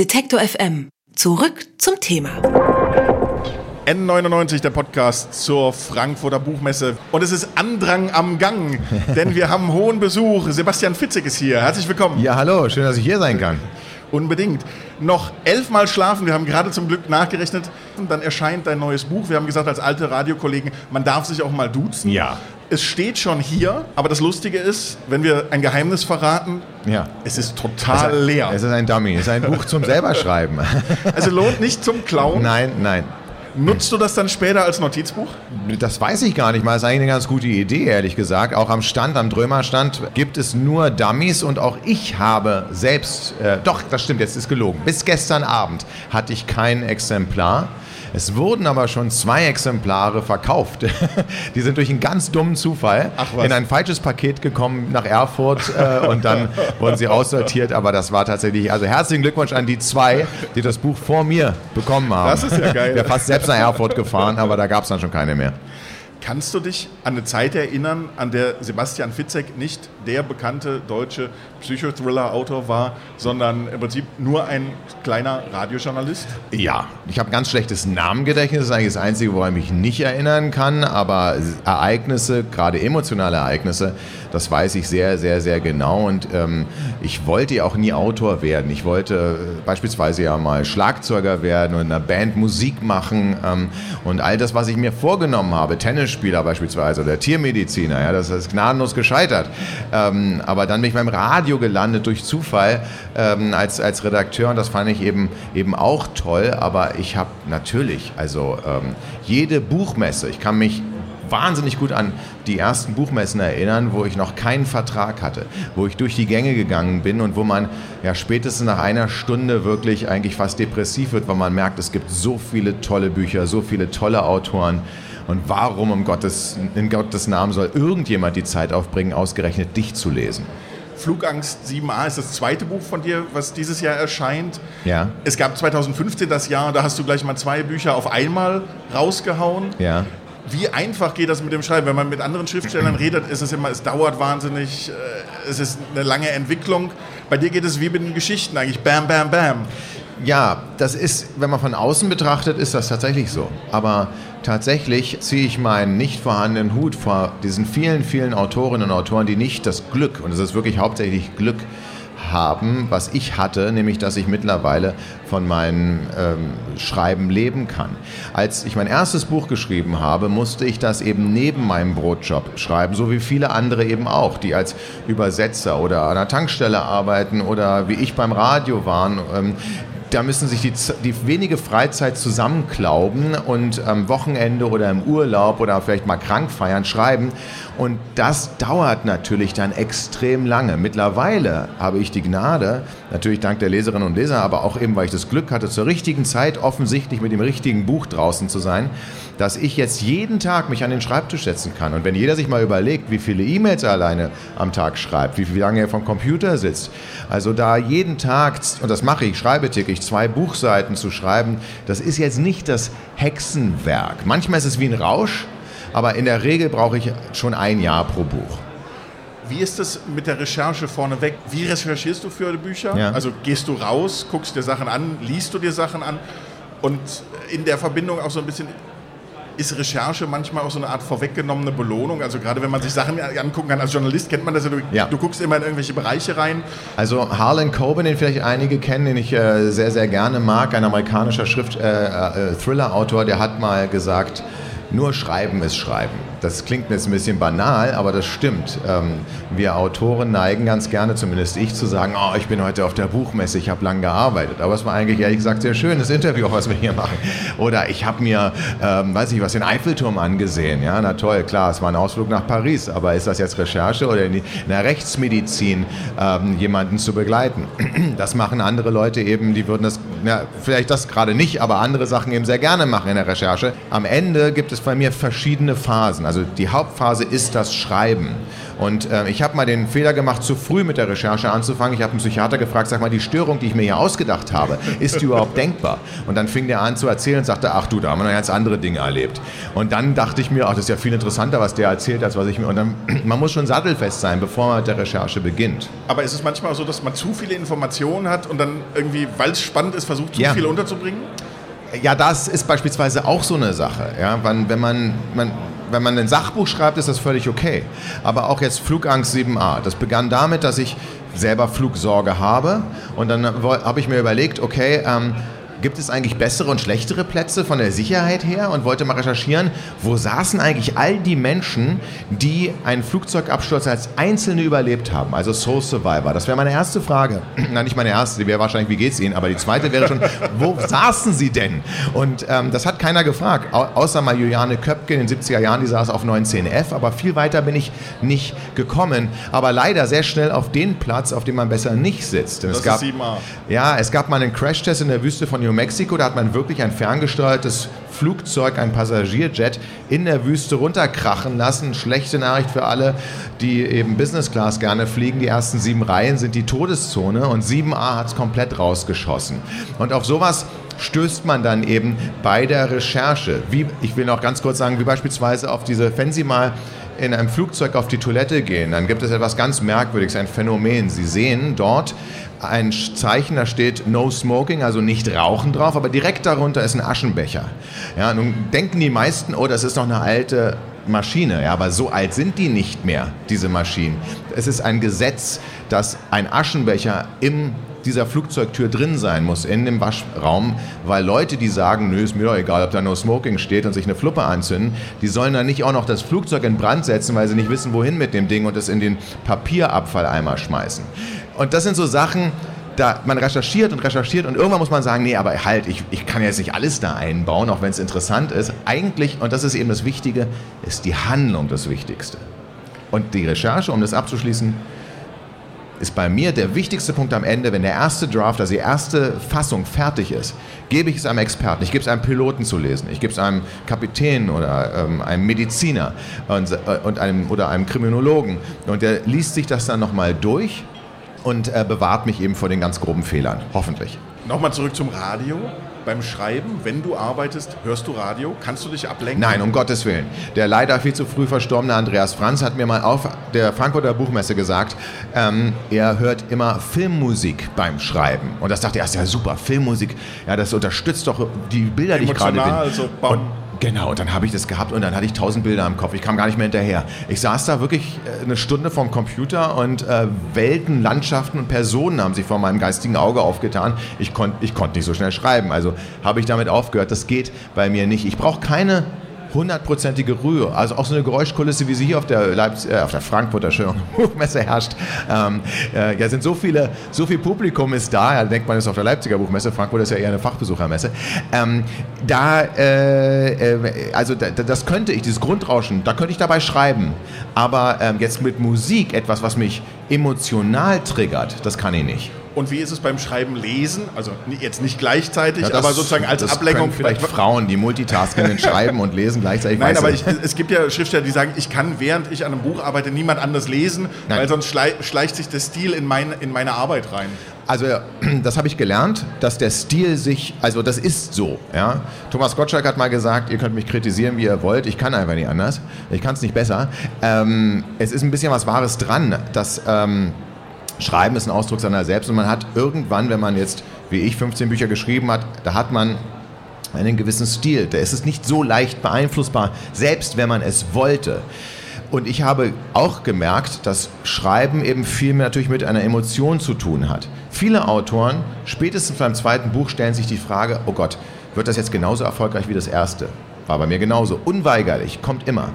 Detektor FM. Zurück zum Thema. N99, der Podcast zur Frankfurter Buchmesse. Und es ist Andrang am Gang, denn wir haben hohen Besuch. Sebastian Fitzek ist hier. Herzlich willkommen. Ja, hallo, schön, dass ich hier sein kann. Unbedingt. Noch elfmal schlafen, wir haben gerade zum Glück nachgerechnet. Und dann erscheint dein neues Buch. Wir haben gesagt, als alte Radiokollegen, man darf sich auch mal duzen. Ja. Es steht schon hier, aber das Lustige ist, wenn wir ein Geheimnis verraten, Ja. es ist total leer. Es ist ein Dummy, es ist ein Buch zum selber schreiben. Also lohnt nicht zum Klauen. nein, nein. Nutzt du das dann später als Notizbuch? Das weiß ich gar nicht mal. Das ist eigentlich eine ganz gute Idee, ehrlich gesagt. Auch am Stand, am Drömer-Stand, gibt es nur Dummies und auch ich habe selbst, äh, doch, das stimmt, jetzt ist gelogen. Bis gestern Abend hatte ich kein Exemplar. Es wurden aber schon zwei Exemplare verkauft. Die sind durch einen ganz dummen Zufall in ein falsches Paket gekommen nach Erfurt äh, und dann wurden sie aussortiert. Aber das war tatsächlich, also herzlichen Glückwunsch an die zwei, die das Buch vor mir bekommen haben. Das ist ja geil. Wäre fast selbst nach Erfurt gefahren, aber da gab es dann schon keine mehr. Kannst du dich an eine Zeit erinnern, an der Sebastian Fitzek nicht der bekannte deutsche Psychothriller-Autor war, sondern im Prinzip nur ein kleiner Radiojournalist? Ja, ich habe ganz schlechtes Namengedächtnis. Das ist eigentlich das Einzige, woran ich mich nicht erinnern kann. Aber Ereignisse, gerade emotionale Ereignisse, das weiß ich sehr, sehr, sehr genau. Und ähm, ich wollte ja auch nie Autor werden. Ich wollte äh, beispielsweise ja mal Schlagzeuger werden und in einer Band Musik machen. Ähm, und all das, was ich mir vorgenommen habe, Tennisspieler beispielsweise oder Tiermediziner, ja, das ist gnadenlos gescheitert. Ähm, aber dann bin ich beim Radio gelandet durch Zufall ähm, als, als Redakteur und das fand ich eben, eben auch toll. Aber ich habe natürlich, also ähm, jede Buchmesse, ich kann mich wahnsinnig gut an die ersten Buchmessen erinnern, wo ich noch keinen Vertrag hatte, wo ich durch die Gänge gegangen bin und wo man ja spätestens nach einer Stunde wirklich eigentlich fast depressiv wird, weil man merkt, es gibt so viele tolle Bücher, so viele tolle Autoren. Und warum um Gottes, in Gottes Namen soll irgendjemand die Zeit aufbringen, ausgerechnet dich zu lesen? Flugangst 7a ist das zweite Buch von dir, was dieses Jahr erscheint. Ja. Es gab 2015 das Jahr, da hast du gleich mal zwei Bücher auf einmal rausgehauen. Ja. Wie einfach geht das mit dem Schreiben? Wenn man mit anderen Schriftstellern redet, ist es immer, es dauert wahnsinnig, äh, es ist eine lange Entwicklung. Bei dir geht es wie mit den Geschichten eigentlich, bam, bam, bam. Ja, das ist, wenn man von außen betrachtet, ist das tatsächlich so. Aber tatsächlich ziehe ich meinen nicht vorhandenen Hut vor diesen vielen, vielen Autorinnen und Autoren, die nicht das Glück, und es ist wirklich hauptsächlich Glück, haben, was ich hatte, nämlich dass ich mittlerweile von meinem ähm, Schreiben leben kann. Als ich mein erstes Buch geschrieben habe, musste ich das eben neben meinem Brotjob schreiben, so wie viele andere eben auch, die als Übersetzer oder an einer Tankstelle arbeiten oder wie ich beim Radio waren. Ähm, da müssen sich die, die wenige Freizeit zusammenklauben und am Wochenende oder im Urlaub oder vielleicht mal krank feiern schreiben. Und das dauert natürlich dann extrem lange. Mittlerweile habe ich die Gnade, natürlich dank der Leserinnen und Leser, aber auch eben, weil ich das Glück hatte, zur richtigen Zeit offensichtlich mit dem richtigen Buch draußen zu sein, dass ich jetzt jeden Tag mich an den Schreibtisch setzen kann. Und wenn jeder sich mal überlegt, wie viele E-Mails er alleine am Tag schreibt, wie, wie lange er vom Computer sitzt, also da jeden Tag, und das mache ich, schreibe täglich zwei Buchseiten zu schreiben, das ist jetzt nicht das Hexenwerk. Manchmal ist es wie ein Rausch, aber in der Regel brauche ich schon ein Jahr pro Buch. Wie ist das mit der Recherche vorneweg? Wie recherchierst du für die Bücher? Ja. Also gehst du raus, guckst dir Sachen an, liest du dir Sachen an und in der Verbindung auch so ein bisschen ist Recherche manchmal auch so eine Art vorweggenommene Belohnung? Also gerade wenn man sich Sachen angucken kann, als Journalist kennt man das ja, du, Ja. du guckst immer in irgendwelche Bereiche rein. Also Harlan Coben, den vielleicht einige kennen, den ich äh, sehr, sehr gerne mag, ein amerikanischer Schrift, äh, äh, Thriller-Autor, der hat mal gesagt, nur Schreiben ist Schreiben. Das klingt jetzt ein bisschen banal, aber das stimmt. Ähm, wir Autoren neigen ganz gerne, zumindest ich, zu sagen, oh, ich bin heute auf der Buchmesse, ich habe lang gearbeitet. Aber es war eigentlich ehrlich gesagt sehr schönes Interview, was wir hier machen. Oder ich habe mir, ähm, weiß ich was, den Eiffelturm angesehen. Ja, na toll, klar, es war ein Ausflug nach Paris, aber ist das jetzt Recherche oder in der Rechtsmedizin ähm, jemanden zu begleiten? Das machen andere Leute eben, die würden das, ja, vielleicht das gerade nicht, aber andere Sachen eben sehr gerne machen in der Recherche. Am Ende gibt es bei mir verschiedene Phasen. Also die Hauptphase ist das Schreiben. Und äh, ich habe mal den Fehler gemacht, zu früh mit der Recherche anzufangen. Ich habe einen Psychiater gefragt, sag mal, die Störung, die ich mir hier ausgedacht habe, ist die überhaupt denkbar? Und dann fing der an zu erzählen und sagte, ach du, da haben wir noch ganz andere Dinge erlebt. Und dann dachte ich mir, ach, das ist ja viel interessanter, was der erzählt, als was ich mir... Und dann, man muss schon sattelfest sein, bevor man mit der Recherche beginnt. Aber ist es manchmal so, dass man zu viele Informationen hat und dann irgendwie, weil es spannend ist, versucht, zu Ja. viel unterzubringen? Ja, das ist beispielsweise auch so eine Sache. Ja? Wenn, wenn, man, man, wenn man ein Sachbuch schreibt, ist das völlig okay. Aber auch jetzt Flugangst 7a. Das begann damit, dass ich selber Flugsorge habe. Und dann habe ich mir überlegt, okay, ähm, gibt es eigentlich bessere und schlechtere Plätze von der Sicherheit her? Und wollte mal recherchieren, wo saßen eigentlich all die Menschen, die einen Flugzeugabsturz als Einzelne überlebt haben? Also Soul Survivor. Das wäre meine erste Frage. Nein, nicht meine erste, die wäre wahrscheinlich, wie geht's Ihnen? Aber die zweite wäre schon, wo saßen Sie denn? Und ähm, das hat keiner gefragt, au außer mal Juliane Köpke in den 70er Jahren, die saß auf 19F, aber viel weiter bin ich nicht gekommen. Aber leider sehr schnell auf den Platz, auf dem man besser nicht sitzt. Denn Das es gab, ist 7a. ja, es gab mal einen Crashtest in der Wüste von New Mexico, da hat man wirklich ein ferngesteuertes Flugzeug, ein Passagierjet in der Wüste runterkrachen lassen. Schlechte Nachricht für alle, die eben Business Class gerne fliegen. Die ersten sieben Reihen sind die Todeszone und 7a hat es komplett rausgeschossen. Und auf sowas stößt man dann eben bei der Recherche. Wie, ich will noch ganz kurz sagen, wie beispielsweise auf diese, wenn Sie mal in einem Flugzeug auf die Toilette gehen, dann gibt es etwas ganz Merkwürdiges, ein Phänomen. Sie sehen dort ein Zeichen, da steht No Smoking, also nicht rauchen drauf, aber direkt darunter ist ein Aschenbecher. Ja, nun denken die meisten, oh, das ist noch eine alte Maschine, ja, aber so alt sind die nicht mehr, diese Maschinen. Es ist ein Gesetz, dass ein Aschenbecher im dieser Flugzeugtür drin sein muss, in dem Waschraum, weil Leute, die sagen, nö, ist mir doch egal, ob da No Smoking steht und sich eine Fluppe anzünden, die sollen dann nicht auch noch das Flugzeug in Brand setzen, weil sie nicht wissen, wohin mit dem Ding und es in den Papierabfalleimer schmeißen. Und das sind so Sachen, da man recherchiert und recherchiert und irgendwann muss man sagen, nee, aber halt, ich, ich kann jetzt nicht alles da einbauen, auch wenn es interessant ist. Eigentlich, und das ist eben das Wichtige, ist die Handlung das Wichtigste. Und die Recherche, um das abzuschließen, ist bei mir der wichtigste Punkt am Ende, wenn der erste Draft, also die erste Fassung fertig ist, gebe ich es einem Experten, ich gebe es einem Piloten zu lesen, ich gebe es einem Kapitän oder ähm, einem Mediziner und, äh, und einem, oder einem Kriminologen und der liest sich das dann nochmal durch und äh, bewahrt mich eben vor den ganz groben Fehlern, hoffentlich. Nochmal zurück zum Radio. Beim Schreiben, wenn du arbeitest, hörst du Radio? Kannst du dich ablenken? Nein, um Gottes Willen. Der leider viel zu früh verstorbene Andreas Franz hat mir mal auf der Frankfurter Buchmesse gesagt, ähm, er hört immer Filmmusik beim Schreiben. Und das dachte er, ist ja super, Filmmusik, ja, das unterstützt doch die Bilder, die ich gerade Emotional, bin. so, bam. und, genau, und dann habe ich das gehabt und dann hatte ich tausend Bilder im Kopf. Ich kam gar nicht mehr hinterher. Ich saß da wirklich äh, eine Stunde vorm Computer und äh, Welten, Landschaften und Personen haben sich vor meinem geistigen Auge aufgetan. Ich konnte ich konnt nicht so schnell schreiben. Also habe ich damit aufgehört. Das geht bei mir nicht. Ich brauche keine hundertprozentige Ruhe. Also auch so eine Geräuschkulisse, wie sie hier auf der, Leipz äh, auf der Frankfurter Buchmesse herrscht. Ähm, äh, ja, sind so viele, so viel Publikum ist da. Ja, denkt man, ist auf der Leipziger Buchmesse. Frankfurt ist ja eher eine Fachbesuchermesse. Ähm, da, äh, äh, also da, das könnte ich, dieses Grundrauschen, da könnte ich dabei schreiben. Aber ähm, jetzt mit Musik etwas, was mich emotional triggert, das kann ich nicht. Und wie ist es beim Schreiben lesen? Also jetzt nicht gleichzeitig, Ja, das- aber sozusagen als Ablenkung vielleicht Frauen, die multitaskenden schreiben und lesen gleichzeitig. Nein, aber ich- es gibt ja Schriftsteller, die sagen, ich kann, während ich an einem Buch arbeite, niemand anders lesen, Nein. weil sonst schlei schleicht sich der Stil in, mein, in meine Arbeit rein. Also das habe ich gelernt, dass der Stil sich, also das ist so. Ja? Thomas Gottschalk hat mal gesagt, ihr könnt mich kritisieren, wie ihr wollt, ich kann einfach nicht anders, ich kann es nicht besser. Ähm, es ist ein bisschen was Wahres dran, dass ähm, Schreiben ist ein Ausdruck seiner selbst und man hat irgendwann, wenn man jetzt, wie ich, 15 Bücher geschrieben hat, da hat man einen gewissen Stil. Der ist es nicht so leicht beeinflussbar, selbst wenn man es wollte. Und ich habe auch gemerkt, dass Schreiben eben viel mehr natürlich mit einer Emotion zu tun hat. Viele Autoren, spätestens beim zweiten Buch, stellen sich die Frage, oh Gott, wird das jetzt genauso erfolgreich wie das erste? War bei mir genauso. Unweigerlich, kommt immer.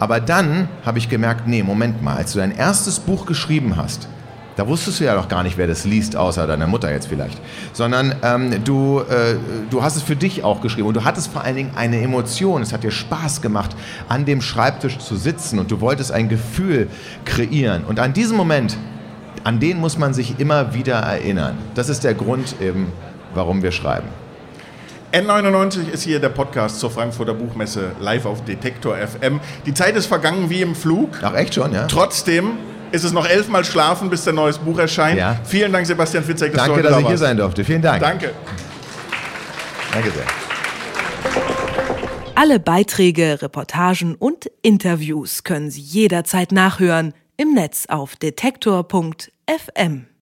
Aber dann habe ich gemerkt, nee, Moment mal, als du dein erstes Buch geschrieben hast, da wusstest du ja doch gar nicht, wer das liest, außer deiner Mutter jetzt vielleicht. Sondern ähm, du, äh, du hast es für dich auch geschrieben und du hattest vor allen Dingen eine Emotion. Es hat dir Spaß gemacht, an dem Schreibtisch zu sitzen und du wolltest ein Gefühl kreieren. Und an diesem Moment, an den muss man sich immer wieder erinnern. Das ist der Grund eben, warum wir schreiben. N99 ist hier der Podcast zur Frankfurter Buchmesse live auf Detektor FM. Die Zeit ist vergangen wie im Flug. Ach, echt schon, ja? Trotzdem ist es noch elfmal schlafen, bis der neues Buch erscheint. Ja. Vielen Dank, Sebastian Fitzek, dass Danke, du heute dass da ich hier warst. sein durfte. Vielen Dank. Danke. Danke sehr. Alle Beiträge, Reportagen und Interviews können Sie jederzeit nachhören im Netz auf detektor.fm.